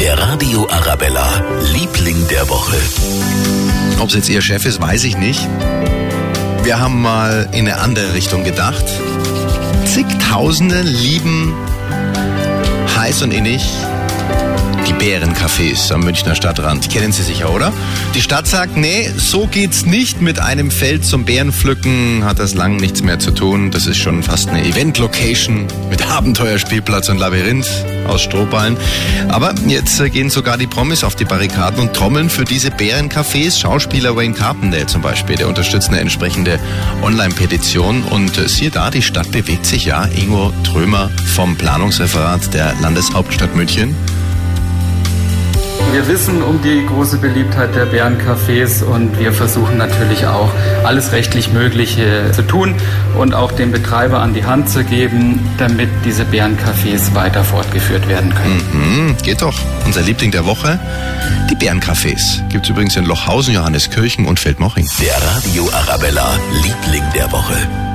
Der Radio Arabella, Liebling der Woche. Ob es jetzt Ihr Chef ist, weiß ich nicht. Wir haben mal in eine andere Richtung gedacht. Zigtausende lieben heiß und innig Bärencafés am Münchner Stadtrand. Kennen Sie sicher, oder? Die Stadt sagt, nee, so geht's nicht mit einem Feld zum Bärenpflücken. Hat das lang nichts mehr zu tun. Das ist schon fast eine Event-Location mit Abenteuerspielplatz und Labyrinth aus Strohballen. Aber jetzt äh, gehen sogar die Promis auf die Barrikaden und trommeln für diese Bärencafés. Schauspieler Wayne Carpenter zum Beispiel, der unterstützt eine entsprechende Online-Petition. Und äh, siehe da, die Stadt bewegt sich ja. Ingo Trömer vom Planungsreferat der Landeshauptstadt München. Wir wissen um die große Beliebtheit der Bärencafés und wir versuchen natürlich auch alles rechtlich Mögliche zu tun und auch den Betreiber an die Hand zu geben, damit diese Bärencafés weiter fortgeführt werden können. Mhm, geht doch. Unser Liebling der Woche, die Bärencafés. Gibt es übrigens in Lochhausen, Johanneskirchen und Feldmoching. Der Radio Arabella, Liebling der Woche.